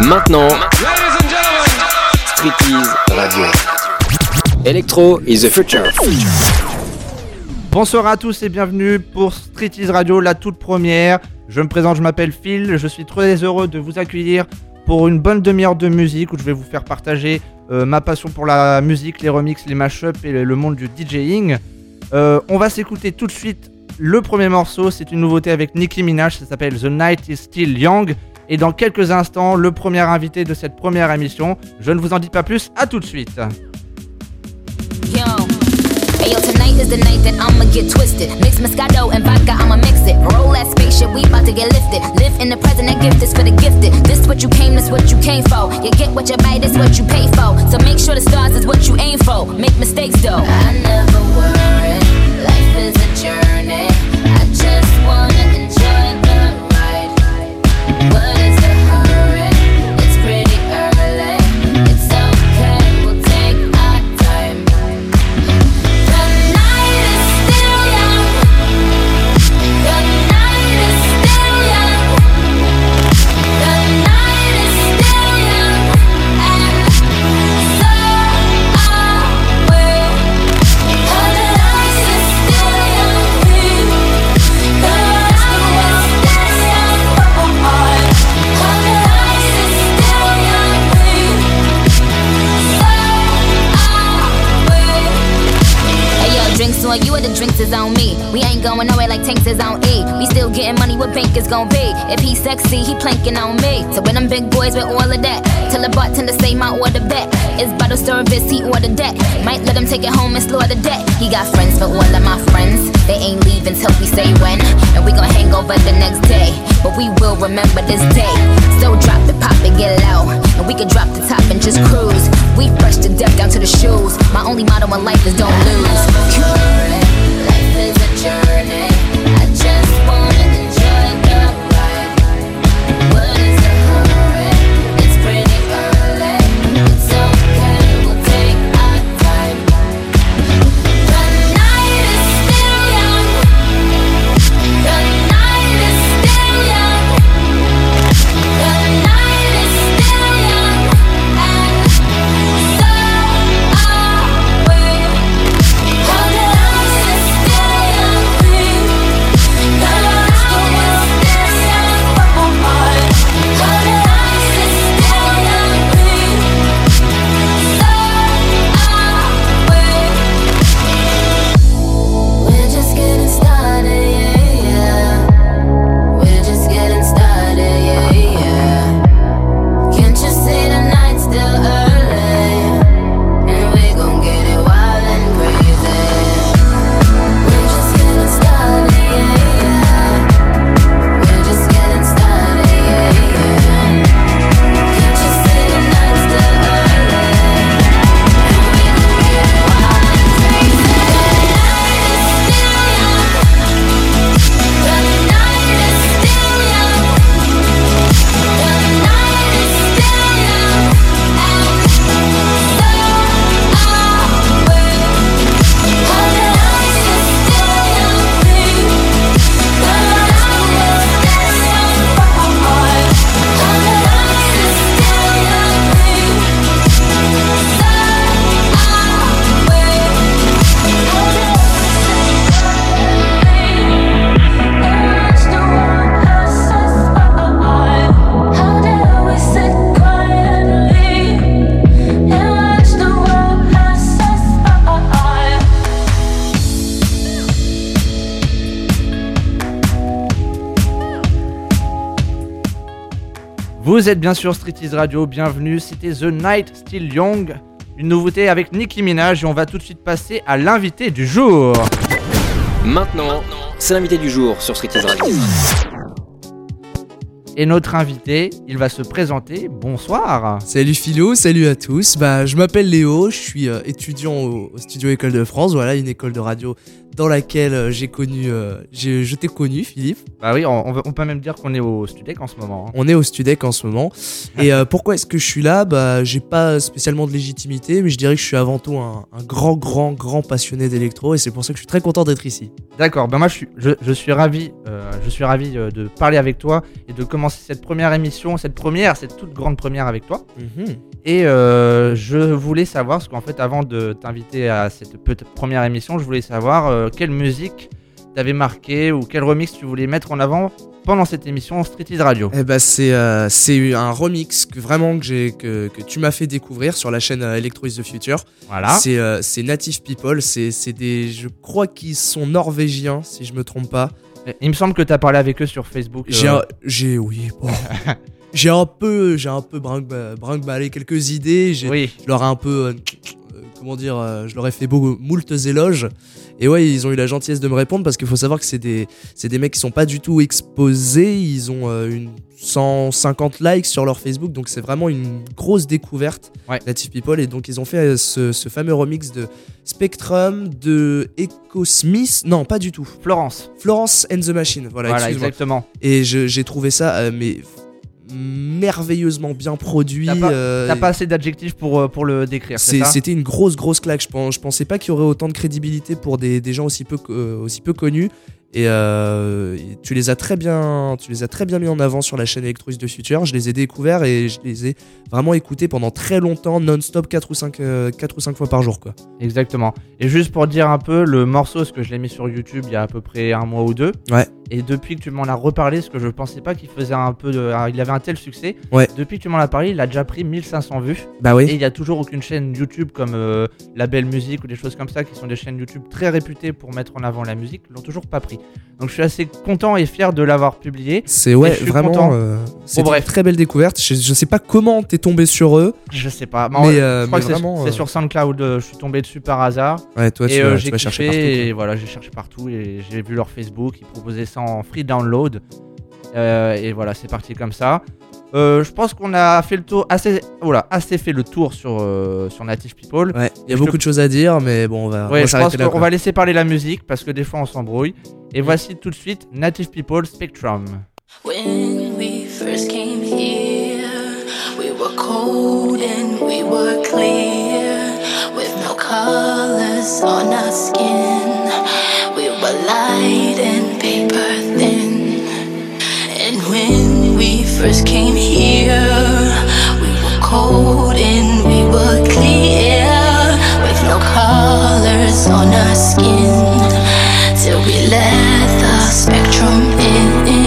Maintenant, Street Radio. Electro is the future. Bonsoir à tous et bienvenue pour Street Radio, la toute première. Je me présente, je m'appelle Phil, je suis très heureux de vous accueillir pour une bonne demi-heure de musique où je vais vous faire partager euh, ma passion pour la musique, les remixes, les mashups et le monde du DJing. Euh, on va s'écouter tout de suite le premier morceau, c'est une nouveauté avec Nicki Minaj, ça s'appelle The Night is Still Young. Et dans quelques instants, le premier invité de cette première émission. Je ne vous en dis pas plus, à tout de suite. Ayo, tonight is the night that I'ma get twisted. Mix Moscato and vodka, I'ma mix it. Roll that spaceship, we about to get lifted. Live in the present and gift this for the gifted. This what you came, this what you came for. You get what you buy, this what you pay for. So make sure the stars is what you aim for. Make mistakes though. I never worry. Life is a journey. I just wanna you or the drinks is on me. We ain't going nowhere like tanks is on E. We still getting money, what bank is gon' be? If he sexy, he planking on me. So when them big boys with all of that, tell the bartender say my order back. It's bottle service, he ordered that. Might let him take it home and slaughter that. He got friends for all of my friends. They ain't leaving till we say when. And we gon' hang over the next day. But we will remember this day. So drop it, pop it, get low. And we can drop the top and just cruise. We fresh to death down to the shoes. My only motto in life is don't lose. Life is a journey. Vous êtes bien sûr Street is Radio, bienvenue, c'était The Night Still Young, une nouveauté avec Nicki Minaj et on va tout de suite passer à l'invité du jour. Maintenant, c'est l'invité du jour sur Street is Radio. Et notre invité, il va se présenter. Bonsoir. Salut Philo, salut à tous. Bah, je m'appelle Léo, je suis euh, étudiant au, au Studio École de France, voilà, une école de radio dans laquelle euh, j'ai connu, euh, je t'ai connu, Philippe. Bah oui, on, peut même dire qu'on est au Studec en ce moment. hein. On est au Studec en ce moment. Et euh, pourquoi est-ce que je suis là? Bah, j'ai pas spécialement de légitimité, mais je dirais que je suis avant tout un, un grand, grand, grand passionné d'électro, et c'est pour ça que je suis très content d'être ici. D'accord, bah moi je suis, je, je suis ravi, euh, je suis ravi de parler avec toi et de commencer cette première émission, cette première, cette toute grande première avec toi. Mhm. Et je voulais savoir, parce qu'en fait avant de t'inviter à cette petite première émission, je voulais savoir euh, quelle musique t'avait marqué ou quel remix tu voulais mettre en avant pendant cette émission Street Ease Radio. Eh bah, c'est euh, c'est un remix que vraiment que, j'ai- que, que tu m'as fait découvrir sur la chaîne euh, Electro is the Future. Voilà. C'est euh, c'est Native People, c'est c'est des. Je crois qu'ils sont norvégiens, si je me trompe pas. Il me semble que t'as parlé avec eux sur Facebook. J'ai, euh, un- j'ai, oui, bon. j'ai un peu, j'ai un peu brinque- brinque-ballé quelques idées. J'ai, Oui, je leur ai un peu, comment dire, euh, je leur ai fait beau, moultes éloges. Et ouais, ils ont eu la gentillesse de me répondre parce qu'il faut savoir que c'est des, c'est des mecs qui sont pas du tout exposés. Ils ont euh, une 150 likes sur leur Facebook, donc c'est vraiment une grosse découverte. Ouais. Native People. Et donc ils ont fait euh, ce, ce fameux remix de Spectrum, de Echo Smith. Non, pas du tout. Florence. Florence and the Machine. Voilà, Voilà, exactement. Et j'ai trouvé ça, euh, mais merveilleusement bien produit. T'as pas- euh, pas assez d'adjectifs pour, euh, pour le décrire, C'était une grosse, grosse claque. Je, pense, je pensais pas qu'il y aurait autant de crédibilité pour des, des gens aussi peu, euh, aussi peu connus. Et, euh, et tu les as très bien, tu les as très bien mis en avant sur la chaîne Electrois de Future. Je les ai découverts et je les ai vraiment écoutés pendant très longtemps, non-stop, 4 ou 5 quatre ou cinq fois par jour, quoi. Exactement. Et juste pour dire un peu, le morceau, parce que je l'ai mis sur YouTube il y a à peu près un mois ou deux. Ouais. Et depuis que tu m'en as reparlé, parce que je pensais pas qu'il faisait un peu de. Il avait un tel succès. Ouais. Depuis que tu m'en as parlé, il a déjà pris 1500 vues. Bah Et oui. il y a toujours aucune chaîne YouTube comme euh, La Belle Musique ou des choses comme ça, qui sont des chaînes YouTube très réputées pour mettre en avant la musique, l'ont toujours pas pris. Donc je suis assez content et fier de l'avoir publié. C'est ouais, vraiment. euh, c'est une très belle découverte. Je, je sais pas comment t'es tombé sur eux, Je sais pas. mais, euh, je crois mais que c'est euh, sur SoundCloud, euh, je suis tombé dessus par hasard. Ouais, toi, tu et euh, tu vas kiffé chercher partout. et voilà, j'ai cherché partout et j'ai vu leur Facebook, ils proposaient ça en free download. Euh, et voilà, c'est parti comme ça. Euh, je pense qu'on a fait le tour assez, voilà, assez fait le tour sur sur, sur Native People. Ouais, il y a beaucoup te- de choses à dire, mais bon, on va, on Ouais, va je pense là. quoi. va laisser parler la musique parce que des fois on s'embrouille. Et Mm. voici tout de suite Native People Spectrum. When we first came here, we were cold and we were clear, with no colors on our skin. We were light and first came here, we were cold and we were clear, with no colors on our skin. Till we let the spectrum in.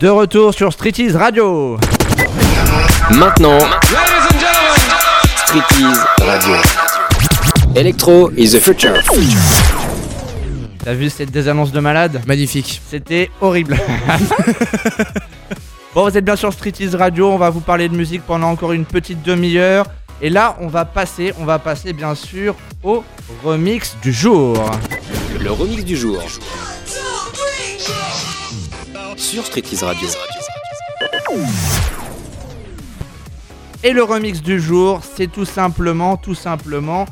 De retour sur Streeties Radio. Maintenant, Street Ease Radio. Electro is the future. T'as vu cette désannonce de malade Magnifique. C'était horrible. bon, vous êtes bien sur Streeties Radio, on va vous parler de musique pendant encore une petite demi-heure. Et là, on va passer, on va passer bien sûr au remix du jour. Le remix du jour. Sur Street Ease Radio. Et le remix du jour, c'est tout simplement, tout simplement,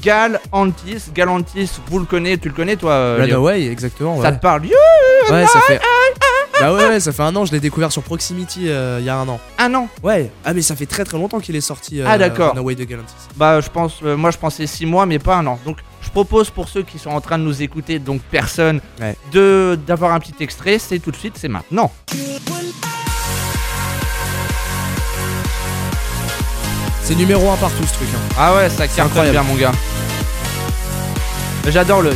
Gal Antis. Gal Antis, vous le connaissez, tu le connais toi euh, Runaway, exactement. Ça te parle ouais ça fait. Bah ouais, ouais, ça fait un an, je l'ai découvert sur Proximity euh, il y a un an. Un an Ouais, ah mais ça fait très très longtemps qu'il est sorti. euh, Ah, d'accord. Runaway de Galantis. Bah, je pense, euh, moi je pensais 6 mois, mais pas un an. Donc, je propose pour ceux qui sont en train de nous écouter, donc personne, Ouais. de d'avoir un petit extrait. C'est tout de suite, c'est maintenant. C'est numéro 1 partout ce truc. hein. Ah ouais, ça cartonne incroyable. bien, mon gars. J'adore le.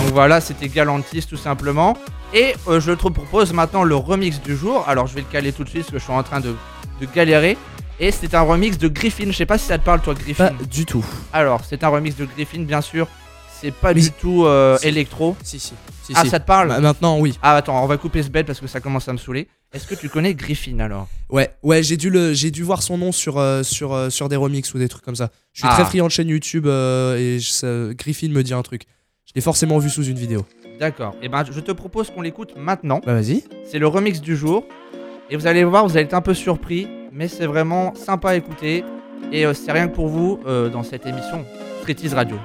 Donc voilà, c'était Galantis tout simplement. Et euh, je te propose maintenant le remix du jour. Alors je vais le caler tout de suite parce que je suis en train de, de galérer. Et c'est un remix de Griffin. Je sais pas si ça te parle, toi, Griffin. Pas du tout. Alors, c'est un remix de Griffin, bien sûr. C'est pas Mais du tout euh, si. électro. Si, si. si, Ah, si. ça te parle Ma- Maintenant, oui. Ah, attends, on va couper ce bête parce que ça commence à me saouler. Est-ce que tu connais Griffin alors? Ouais, ouais, j'ai dû le, j'ai dû voir son nom sur euh, sur euh, sur des remix ou des trucs comme ça. Je suis Ah. très friand de chaîne YouTube euh, et je- ça- Griffin me dit un truc. Je l'ai forcément vu sous une vidéo. D'accord. Et ben, je te propose qu'on l'écoute maintenant. Bah vas-y. C'est le remix du jour. Et vous allez voir, vous allez être un peu surpris, mais c'est vraiment sympa à écouter. Et euh, c'est rien que pour vous euh, dans cette émission Streeties Radio.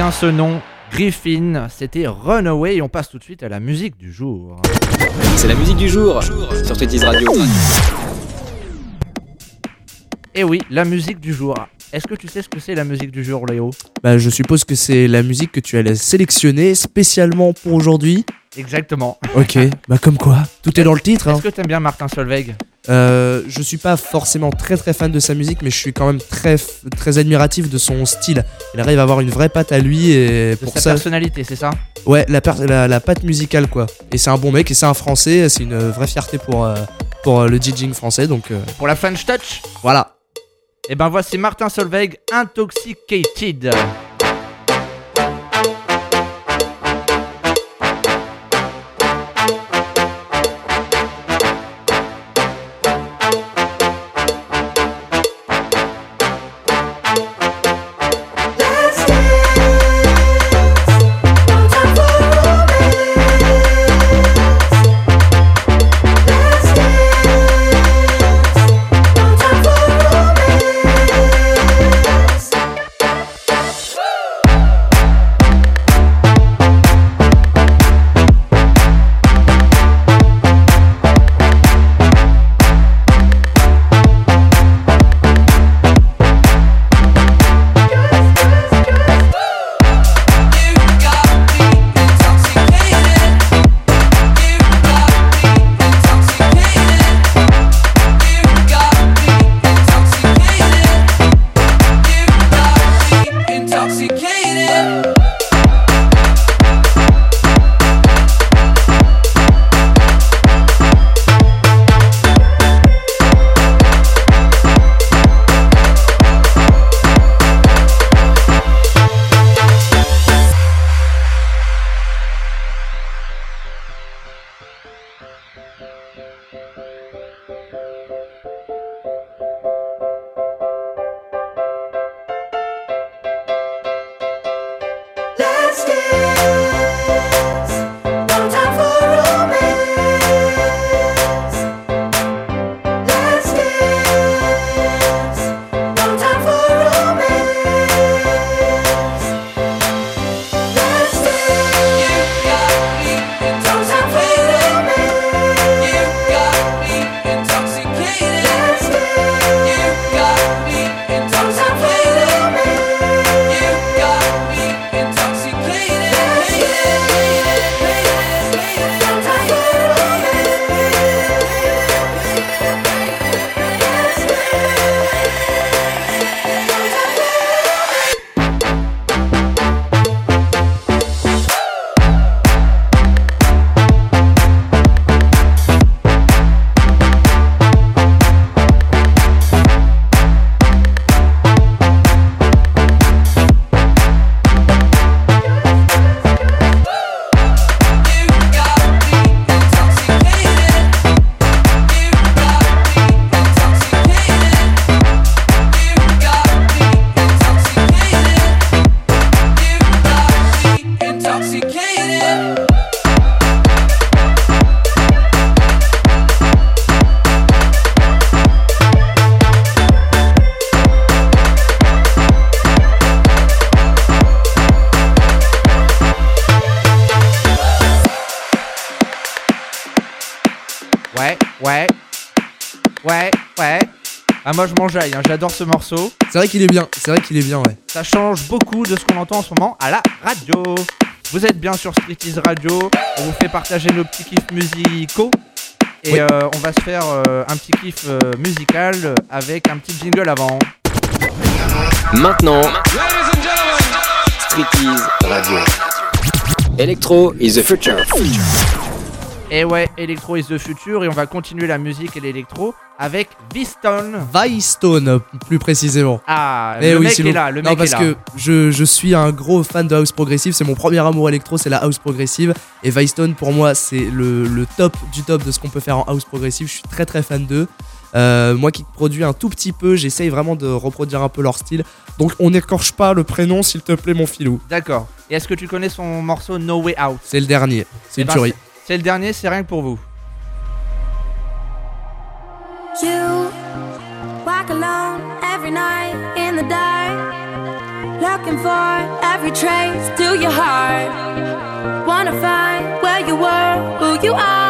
Bien ce nom, Griffin, c'était Runaway et on passe tout de suite à la musique du jour. C'est la musique du jour sur Street Radio. Et oui, la musique du jour. Est-ce que tu sais ce que c'est la musique du jour, Léo? Bah, je suppose que c'est la musique que tu allais sélectionner spécialement pour aujourd'hui. Exactement. Ok, bah comme quoi, tout est dans le titre. Hein. Est-ce que t'aimes bien Martin Solveig? Euh, je suis pas forcément très très fan de sa musique, mais je suis quand même très très admiratif de son style. Il arrive à avoir une vraie patte à lui et De pour sa ça, personnalité, c'est ça? Ouais, la, per- la, la patte musicale quoi. Et c'est un bon mec et c'est un français, c'est une vraie fierté pour euh, pour euh, le DJing français. Donc euh, Pour la French Touch? Voilà. Et ben voici Martin Solveig. Intoxicated. Ah moi je m'enjaille, hein, j'adore ce morceau. C'est vrai qu'il est bien, c'est vrai qu'il est bien, ouais. Ça change beaucoup de ce qu'on entend en ce moment à la radio. Vous êtes bien sur Street is Radio, on vous fait partager nos petits kiffs musicaux. Et Oui. euh, on va se faire euh, un petit kiff euh, musical avec un petit jingle avant. Maintenant, Street is Radio. Electro is the future. Et ouais, Electro is the future et on va continuer la musique et l'électro avec Viston. Stone plus précisément. Ah, Eh le oui, mec sinon- est là, le non, mec parce est là. que je, je suis un gros fan de house progressive, c'est mon premier amour électro, c'est la house progressive. Et Vicestone, pour moi, c'est le, le top du top de ce qu'on peut faire en house progressive. Je suis très très fan d'eux. Euh, moi qui produis un tout petit peu, j'essaye vraiment de reproduire un peu leur style. Donc on n'écorche pas le prénom, s'il te plaît, mon filou. D'accord. Et est-ce que tu connais son morceau No Way Out? C'est le dernier. C'est Eh une ben, tuerie. C'est le dernier, c'est rien que pour vous. You walk alone every night in the dark. Looking for every trace to your heart. Wanna find where you were, who you are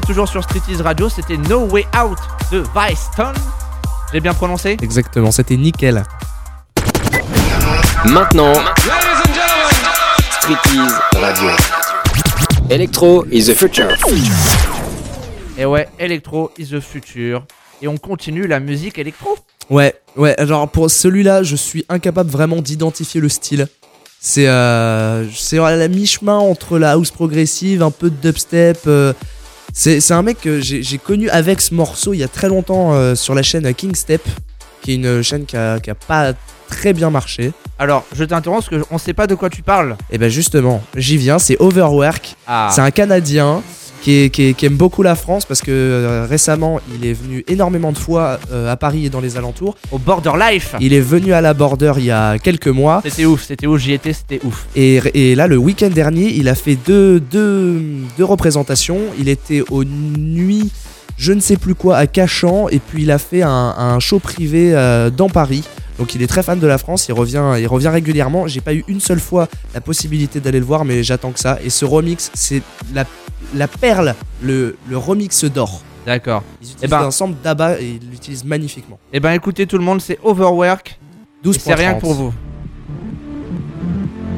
êtes toujours sur Streeties Radio, c'était No Way Out de Vicetone. J'ai bien prononcé Exactement, c'était nickel. Maintenant, Streeties Radio. Electro is the future. Et ouais, Electro is the future. Et on continue la musique électro. Ouais, ouais, genre pour celui-là, je suis incapable vraiment d'identifier le style. C'est euh, c'est à la mi-chemin entre la house progressive, un peu de dubstep. euh, c'est un mec que j'ai j'ai connu avec ce morceau il y a très longtemps euh, sur la chaîne King Step, qui est une chaîne qui a, qui a pas très bien marché. Alors, je t'interromps parce qu'on sait pas de quoi tu parles. Et ben justement, j'y viens, c'est Overwork. Ah, C'est un Canadien qui, est- qui est- qui aime beaucoup la France parce que euh, récemment il est venu énormément de fois euh, à Paris et dans les alentours. au Border Life. Il est venu à la Border il y a quelques mois. C'était ouf, c'était ouf, j'y étais, c'était ouf. Et, et là, le week-end dernier, il a fait deux, deux, deux représentations. Il était aux nuits, je ne sais plus quoi, à Cachan. Et puis, il a fait un, un show privé euh, dans Paris. Donc, il est très fan de la France. Il revient, il revient régulièrement. J'ai pas eu une seule fois la possibilité d'aller le voir, mais j'attends que ça. Et ce remix, c'est la, la perle, le, le remix d'or. D'accord. Ils utilisent Eh ben- un sample d'abat et ils l'utilisent magnifiquement. Eh ben écoutez tout le monde, c'est Overwork. 12 C'est rien que pour vous.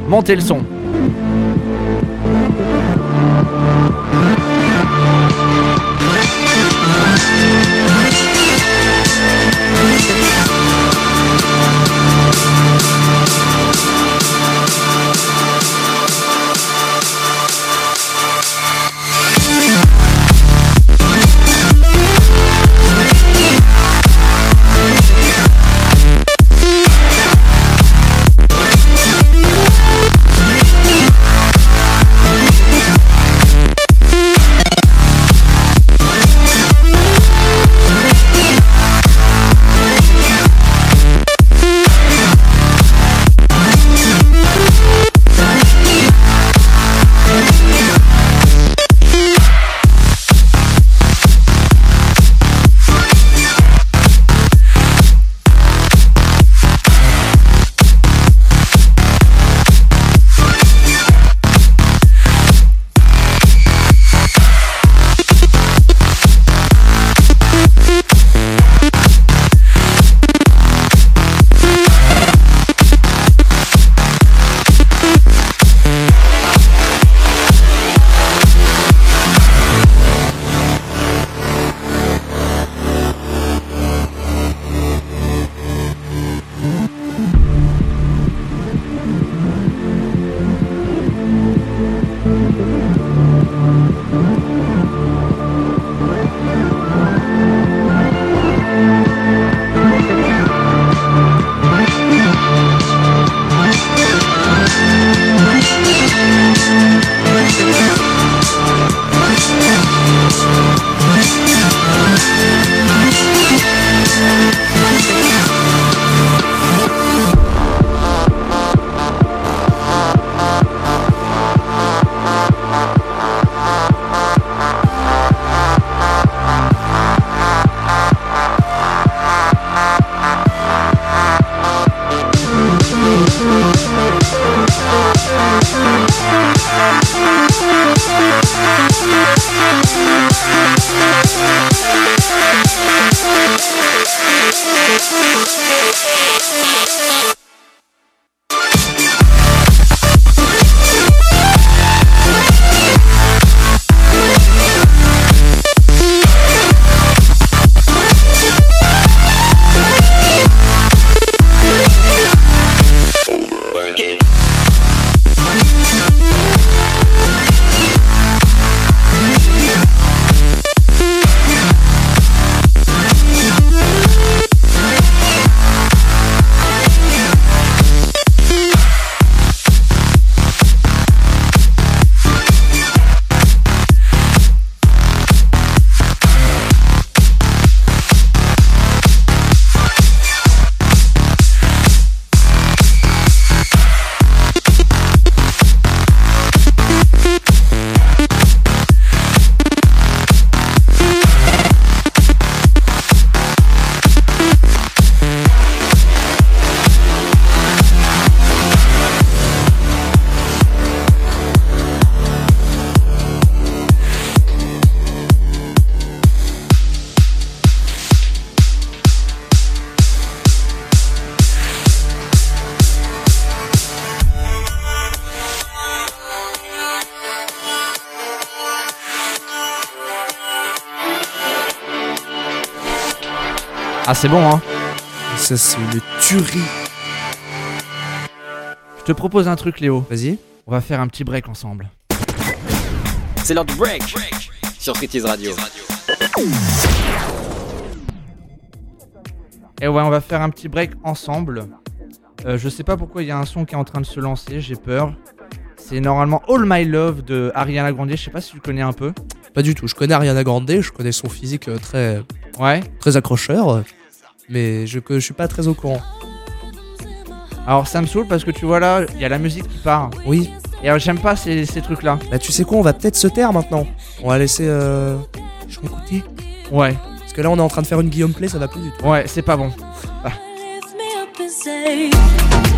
Montez le son. Ah, c'est bon, hein. Ça, c'est une tuerie. Je te propose un truc, Léo. Vas-y. On va faire un petit break ensemble. C'est l'heure du break sur Street Radio. Et ouais, on va faire un petit break ensemble. Euh, je sais pas pourquoi il y a un son qui est en train de se lancer, j'ai peur. C'est normalement All My Love de Ariana Grande, je sais pas si tu le connais un peu. Pas du tout. Je connais Ariana Grande, je connais son physique euh, très, Ouais. très accrocheur, mais je, que je suis pas très au courant. Alors ça me saoule parce que tu vois là, il y a la musique qui part. Oui. Et alors j'aime pas ces, ces trucs là. Bah, tu sais quoi, on va peut-être se taire maintenant. On va laisser. Euh... Je vais écouter. Ouais, Parce que là, on est en train de faire une Guillaume Play, ça va plus du tout. ouais, c'est pas bon. Lift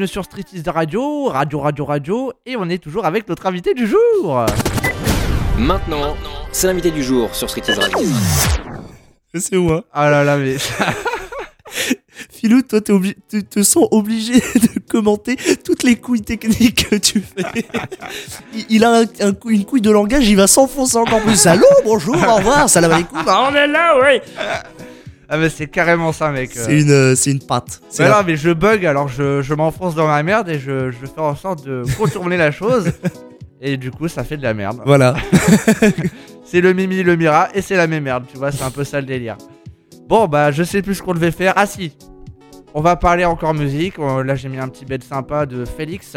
bienvenue sur Street is the Radio, Radio Radio Radio, et on est toujours avec notre invité du jour. Maintenant, c'est l'invité du jour sur Street is Radio. C'est moi. Ah là là, mais Philou, toi, t'es obli- tu te sens obligé de commenter toutes les couilles techniques que tu fais. Il, a un, un coup- une couille de langage, il va s'enfoncer encore plus. Allô, bonjour, au revoir, salam alaikum. Ah, on est là, ouais. Ah mais c'est carrément ça, mec. C'est une, euh, c'est une patte. C'est Mais la- non, mais je bug, alors je, je m'enfonce dans ma merde et je, je faire en sorte de contourner la chose. Et du coup, ça fait de la merde. Voilà. C'est le Mimi, le Mira, et c'est la même merde, tu vois, c'est un peu ça le délire. Bon, bah, je sais plus ce qu'on devait faire. Ah si, on va parler encore musique. Euh, Là, j'ai mis un petit bed sympa de Félix.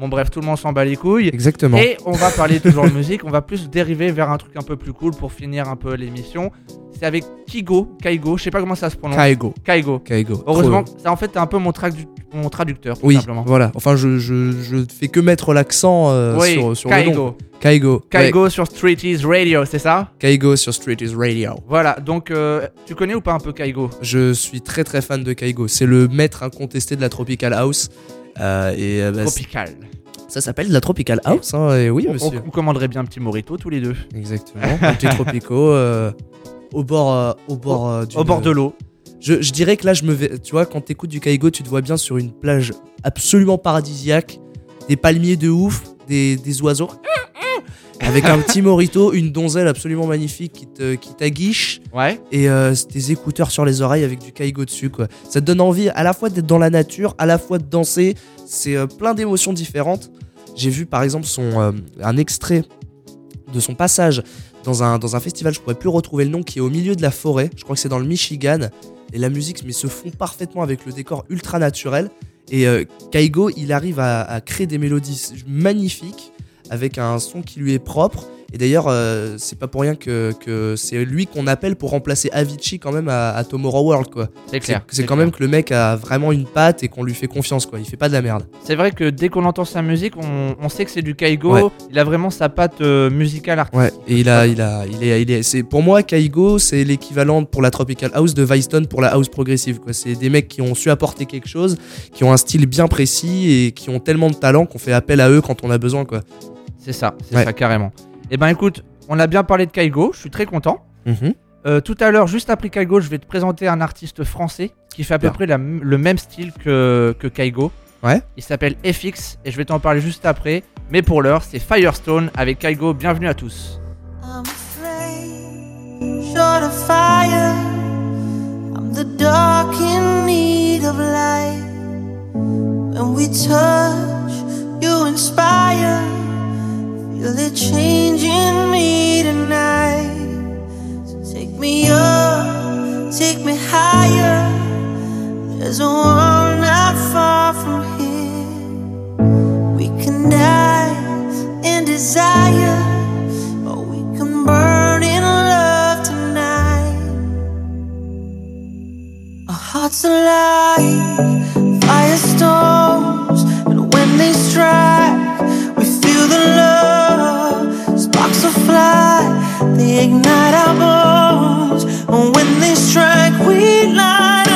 Bon, bref, tout le monde s'en bat les couilles. Exactement. Et on va parler toujours de musique, on va plus dériver vers un truc un peu plus cool pour finir un peu l'émission. C'est avec Kigo, Kaigo, je sais pas comment ça se prononce. Kaigo. Kaigo. Kaigo. Heureusement, ça en fait t'es un peu mon, tradu- mon traducteur, tout Oui, simplement. voilà. Enfin, je, je, je fais que mettre l'accent euh, oui, sur, sur le nom. Kaigo. Kaigo. Kaigo sur Street is Radio, c'est ça? Kaigo sur Street is Radio. Voilà, donc euh, tu connais ou pas un peu Kaigo? Je suis très très fan de Kaigo. C'est le maître incontesté de la Tropical House. Euh, et bah, Tropical. ça s'appelle de la Tropical House, hein, et oui, On, monsieur. on commanderait bien un petit morito tous les deux. Exactement. Un petit Tropico euh, au bord, euh, au bord, euh, Au bord de l'eau. Je, je dirais que là, je me vais. Tu vois, quand t'écoutes du Kaigo, tu te vois bien sur une plage absolument paradisiaque, des palmiers de ouf, des, des oiseaux. Avec un petit morito, une donzelle absolument magnifique qui te- qui t'aguiche Ouais. et euh, des écouteurs sur les oreilles avec du Kaigo dessus quoi. Ça te donne envie à la fois d'être dans la nature, à la fois de danser. C'est euh, plein d'émotions différentes. J'ai vu par exemple son un extrait de son passage dans un, dans un festival, je pourrais plus retrouver le nom, qui est au milieu de la forêt. Je crois que c'est dans le Michigan. Et la musique mais se fond parfaitement avec le décor ultra naturel. Et euh, Kaigo, il arrive à, à créer des mélodies magnifiques avec un son qui lui est propre. Et d'ailleurs, euh, c'est pas pour rien que, que c'est lui qu'on appelle pour remplacer Avicii quand même à, à Tomorrow World quoi. C'est clair. c'est quand même que le mec a vraiment une patte et qu'on lui fait confiance quoi. Il fait pas de la merde. C'est vrai que dès qu'on entend sa musique, on, on sait que c'est du Kaigo. Ouais. Il a vraiment sa patte euh, musicale artistique. Ouais. Et il a, il a, il est, il est, c'est pour moi Kaigo, c'est l'équivalent pour la tropical house de Vicetone pour la house progressive quoi. C'est des mecs qui ont su apporter quelque chose, qui ont un style bien précis et qui ont tellement de talent qu'on fait appel à eux quand on a besoin quoi. C'est ça, c'est Ouais. ça carrément. Et ben écoute, on a bien parlé de Kaigo, je suis très content. Mhm. Euh, tout à l'heure, juste après Kaigo, je vais te présenter un artiste français qui fait à peu près la le même style que, que Kaigo. Ouais. Il s'appelle FX et je vais t'en parler juste après. Mais pour l'heure, c'est Firestone avec Kaigo. Bienvenue à tous. I'm afraid, short of fire. I'm the dark in need of light. When we touch, you inspire. Feel it changing me tonight. So take me up, take me higher. There's a world not far from here. We can die in desire. Or we can burn in love tonight. Our hearts are like firestones, and when they strike, will fly, they ignite our bones. And when they strike, we light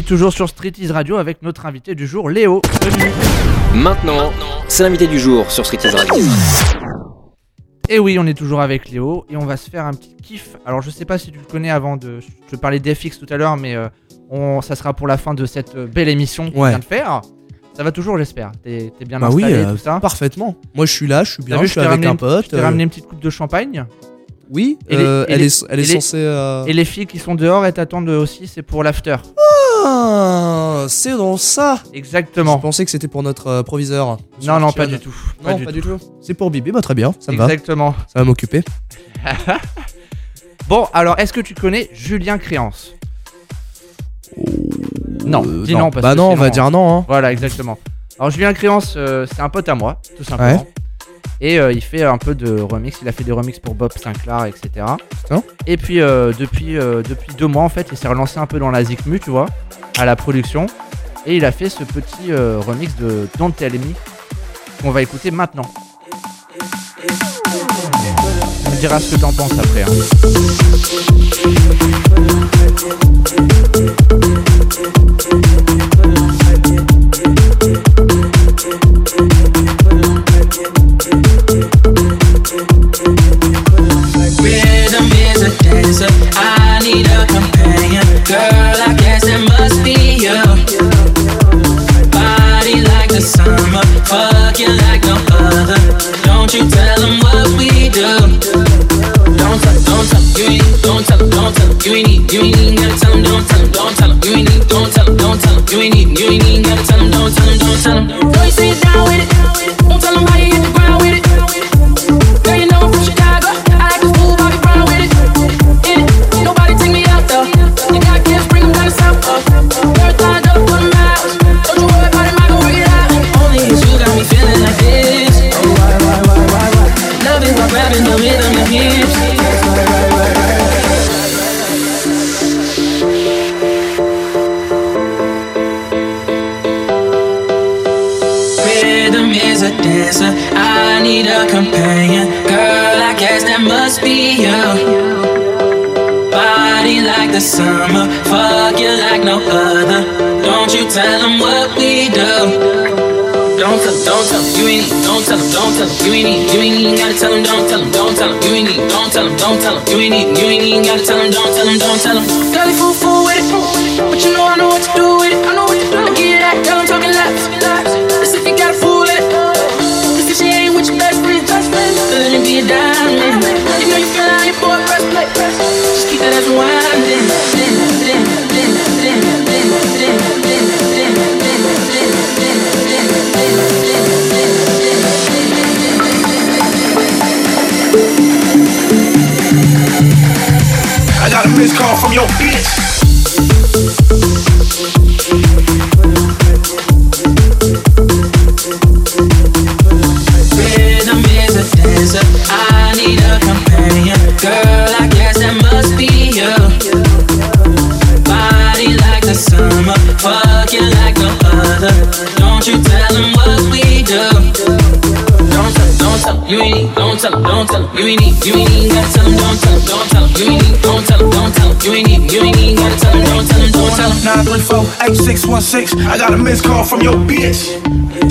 oui, toujours sur Street Is Radio avec notre invité du jour, Léo. Salut. Maintenant, c'est l'invité du jour sur Street Is Radio. Et oui, on est toujours avec Léo et on va se faire un petit kiff. Alors, je sais pas si tu le connais avant de. Je te parlais d'FX tout à l'heure, mais euh, on... ça sera pour la fin de cette euh, belle émission qu'on Ouais. vient de faire. Ça va toujours, j'espère. T'es t'es bien Bah oui, installé, euh, tout ça. parfaitement. Moi, je suis là, je suis T'as bien, vu, je suis avec un pote. Je t'ai euh, ramené une petite coupe de champagne. Oui, Et les- euh, et elle les- est, elle est censée. euh, Et les filles qui sont dehors, elles t'attendent aussi, c'est pour l'after. Ah, c'est dans ça. Je Exactement. pensais que c'était pour notre euh, proviseur. Non, non, pas du tout. Non, pas du tout. C'est pour Bibi, bah très bien, ça me va. Exactement. Ça va m'occuper. Bon, alors, est-ce que tu connais Julien Créance? Non, Euh, dis non, parce bah que non, on sinon- va dire non. Hein. Voilà, exactement. Alors Julien Créance, euh, c'est un pote à moi, tout simplement. Ouais. Et euh, il fait un peu de remix. Il a fait des remix pour Bob Sinclair, etc. Putain. Et puis euh, depuis, euh, depuis deux mois, en fait, il s'est relancé un peu dans la Zikmu, tu vois, la production. Et il a fait ce petit euh, remix de Don't Tell Me qu'on va écouter maintenant. Me diras ce que t'en penses après. hein. You ain't need, you ain't even gotta tell them, don't tell them, don't tell them, you ain't need, don't tell them, don't tell them, you ain't need, you ain't even gotta tell them, don't tell them, don't tell. Girl, you sit down tell them what we do. Don't tell them, don't tell you ain't need, don't tell don't tell them, you ain't need, you ain't gotta tell them, don't tell them, don't tell them, you ain't need, don't tell them, don't tell them, you ain't need, you ain't gotta tell them, don't tell them, don't tell them. Girl, you fool fool with it, but you know I know what to do with it. I know what to do. I get that, girl, I'm talking laps. As if you got a fool it. If she ain't with your best friend, it be a diamond. You know you feel like your boy press play. Just keep that as a this call from your bitch. You ain't need, don't tell, him, don't tell, you ain't need, you ain't even gotta tell them, don't tell, don't tell, you ain't need, don't tell, don't tell, you ain't need, you ain't even gotta tell them, don't tell them, don't tell them. 934-8616. I got a missed call from your bitch.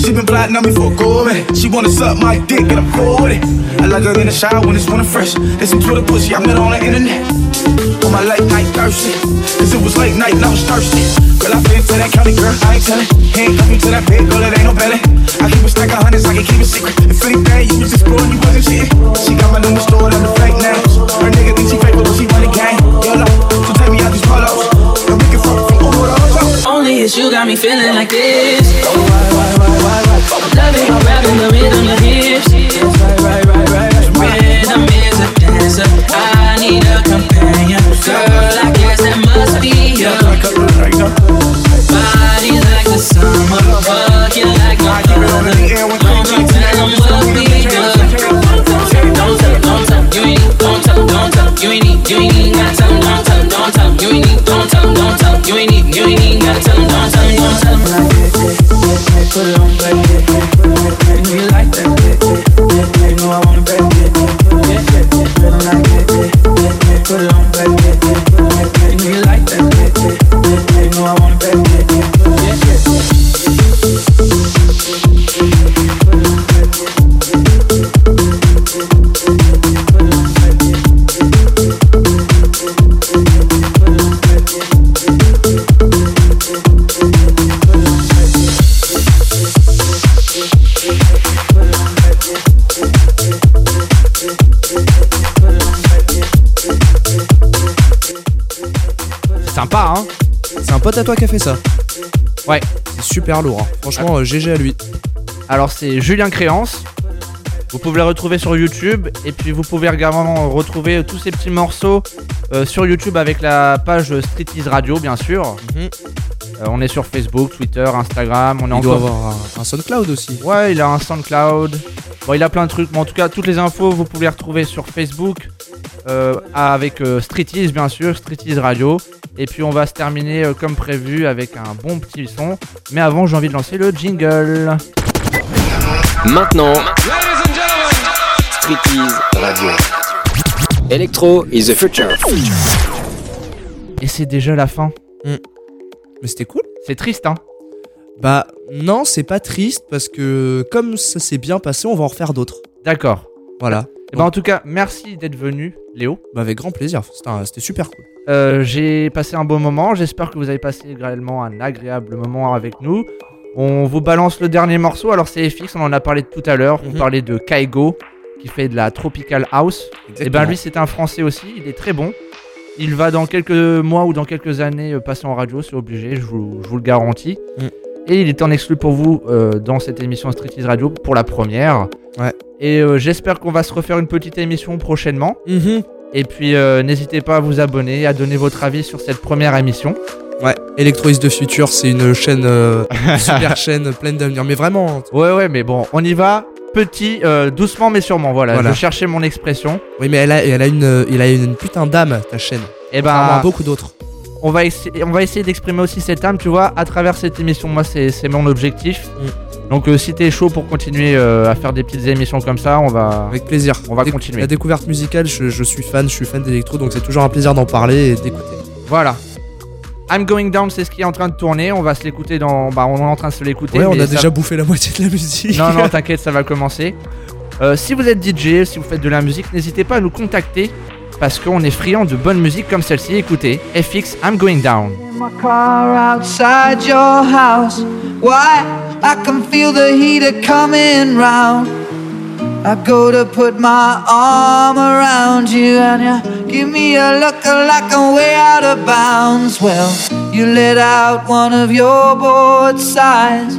She been plotting on me for a minute. She wanna suck my dick and I'm cool with it. I like her in the shower when it's running fresh. There's some Twitter pussy I met on the internet. On my late night thirsty. Cause it was late night and I was thirsty. Girl, I been to that county, girl, I ain't tellin'. He ain't me to that bed, girl, it ain't no belly. I keep a stack of hundreds, I can keep it secret. If anything, you was just you wasn't cheating. She got my number stored under fake names. Her nigga think she fake, but she run the game. Yellow, so take me out these polos. And we can fuck from over to over. Only it's you got me feeling like this. Why, why, why, why, why? Loving how rapping the rhythm don't tell 'em, don't tell 'em. Put it on back, and you like that, toi qui a fait ça. Ouais. C'est super lourd. hein. Franchement, euh, GG à lui. Alors c'est Julien Créance. Vous pouvez le retrouver sur YouTube et puis vous pouvez également retrouver tous ces petits morceaux euh, sur YouTube avec la page Street Ease Radio bien sûr. Mhm. Euh, on est sur Facebook, Twitter, Instagram, on est Il doit avoir un, un SoundCloud aussi. Ouais, il a un SoundCloud. Bon, il a plein de trucs, mais en tout cas, toutes les infos vous pouvez les retrouver sur Facebook euh, avec euh, Street Ease bien sûr, Street Ease Radio. Et puis on va se terminer euh, comme prévu avec un bon petit son. Mais avant, j'ai envie de lancer le jingle. Maintenant, Radio. Electro is the future. Et c'est déjà la fin. Mais c'était cool. C'est triste, hein Bah non, c'est pas triste parce que comme ça s'est bien passé, on va en refaire d'autres. D'accord. Voilà. Et ben, en tout cas, merci d'être venu, Léo. Bah, avec grand plaisir. C'était super cool. Euh, j'ai passé un bon moment. J'espère que vous avez passé également un agréable moment avec nous. On vous balance le dernier morceau. Alors, c'est FX, on en a parlé tout à l'heure. On Mhm. parlait de Kaigo, qui fait de la tropical house. Et ben, Exactement. lui, c'est un français aussi. Il est très bon. Il va dans quelques mois ou dans quelques années euh, passer en radio, c'est obligé, je vous, je vous le garantis. Mm. Et il est en exclu pour vous euh, dans cette émission Street Radio pour la première. Ouais. Et euh, j'espère qu'on va se refaire une petite émission prochainement. Mhm. Et puis euh, n'hésitez pas à vous abonner, à donner votre avis sur cette première émission. Ouais. Electrois de Future, c'est une chaîne, euh, super chaîne pleine d'avenir. Mais vraiment, Ouais, ouais, mais bon, on y va petit, euh, doucement mais sûrement. Voilà, Voilà. je cherchais mon expression. oui, mais elle a, elle a une, il a une putain d'âme ta chaîne. Et Contrairement à ben, beaucoup d'autres. on va essayer, on va essayer d'exprimer aussi cette âme, tu vois, à travers cette émission. Moi, c'est c'est mon objectif. Mm. Donc, euh, si t'es chaud pour continuer euh, à faire des petites émissions comme ça, on va, Avec plaisir. on va Déc- continuer. La découverte musicale, je, je suis fan, je suis fan d'électro, donc c'est toujours un plaisir d'en parler et d'écouter. Voilà. I'm Going Down, c'est ce qui est en train de tourner. On va se l'écouter dans. Bah, on est en train de se l'écouter. Ouais, on a ça- déjà bouffé la moitié de la musique. Non, non, t'inquiète, ça va commencer. Euh, si vous êtes DJ, si vous faites de la musique, n'hésitez pas à nous contacter parce qu'on est friand de bonne musique comme celle-ci. Écoutez, FX, I'm Going Down. I go to put my arm around you, and you give me a look like I'm way out of bounds. Well, you let out one of your bored sighs.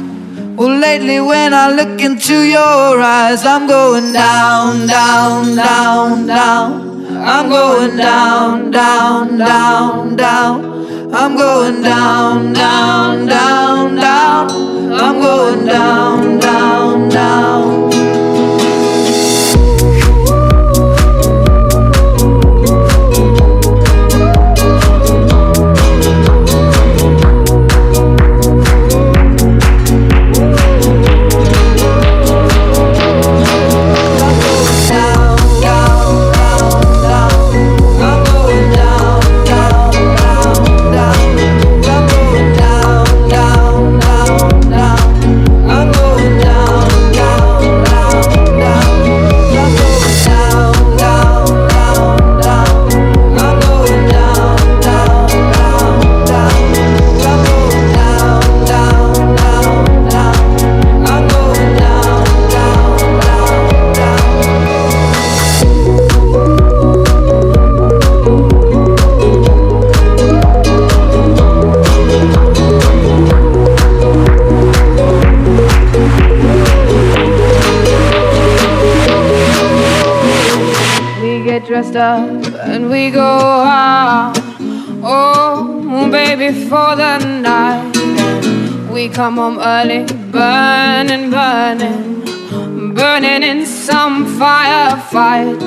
Well, lately, when I look into your eyes, I'm going down, down, down, down. I'm going down, down, down, down. I'm going down, down, down, down. I'm going down, down, down. Come home early, burning, burning, burning in some firefight.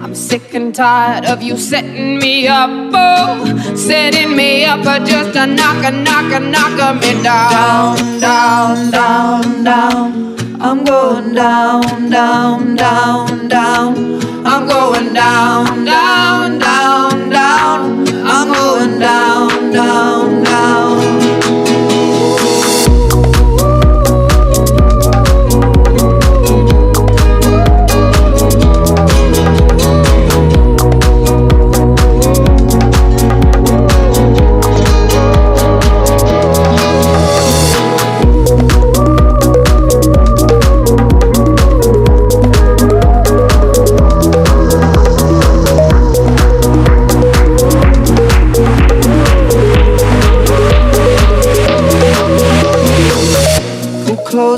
I'm sick and tired of you setting me up, oh, setting me up, but just a knocker, knocker, knocker me down, down, down, down. I'm going down, down, down, down. I'm going down, down, down, down. I'm going down,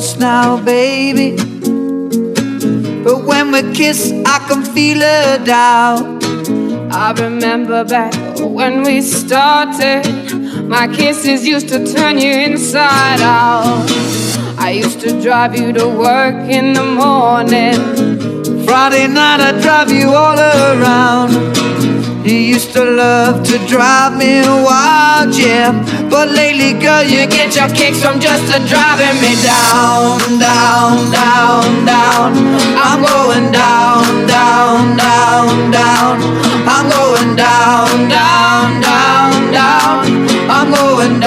close now, baby. But when we kiss, I can feel her doubt. I remember back when we started. My kisses used to turn you inside out. I used to drive you to work in the morning. Friday night, I drive you all around. You used to love to drive me wild, yeah. But lately, girl, you get your kicks from just a driving me down, down, down, down. I'm going down, down, down, down. I'm going down, down, down, down. I'm going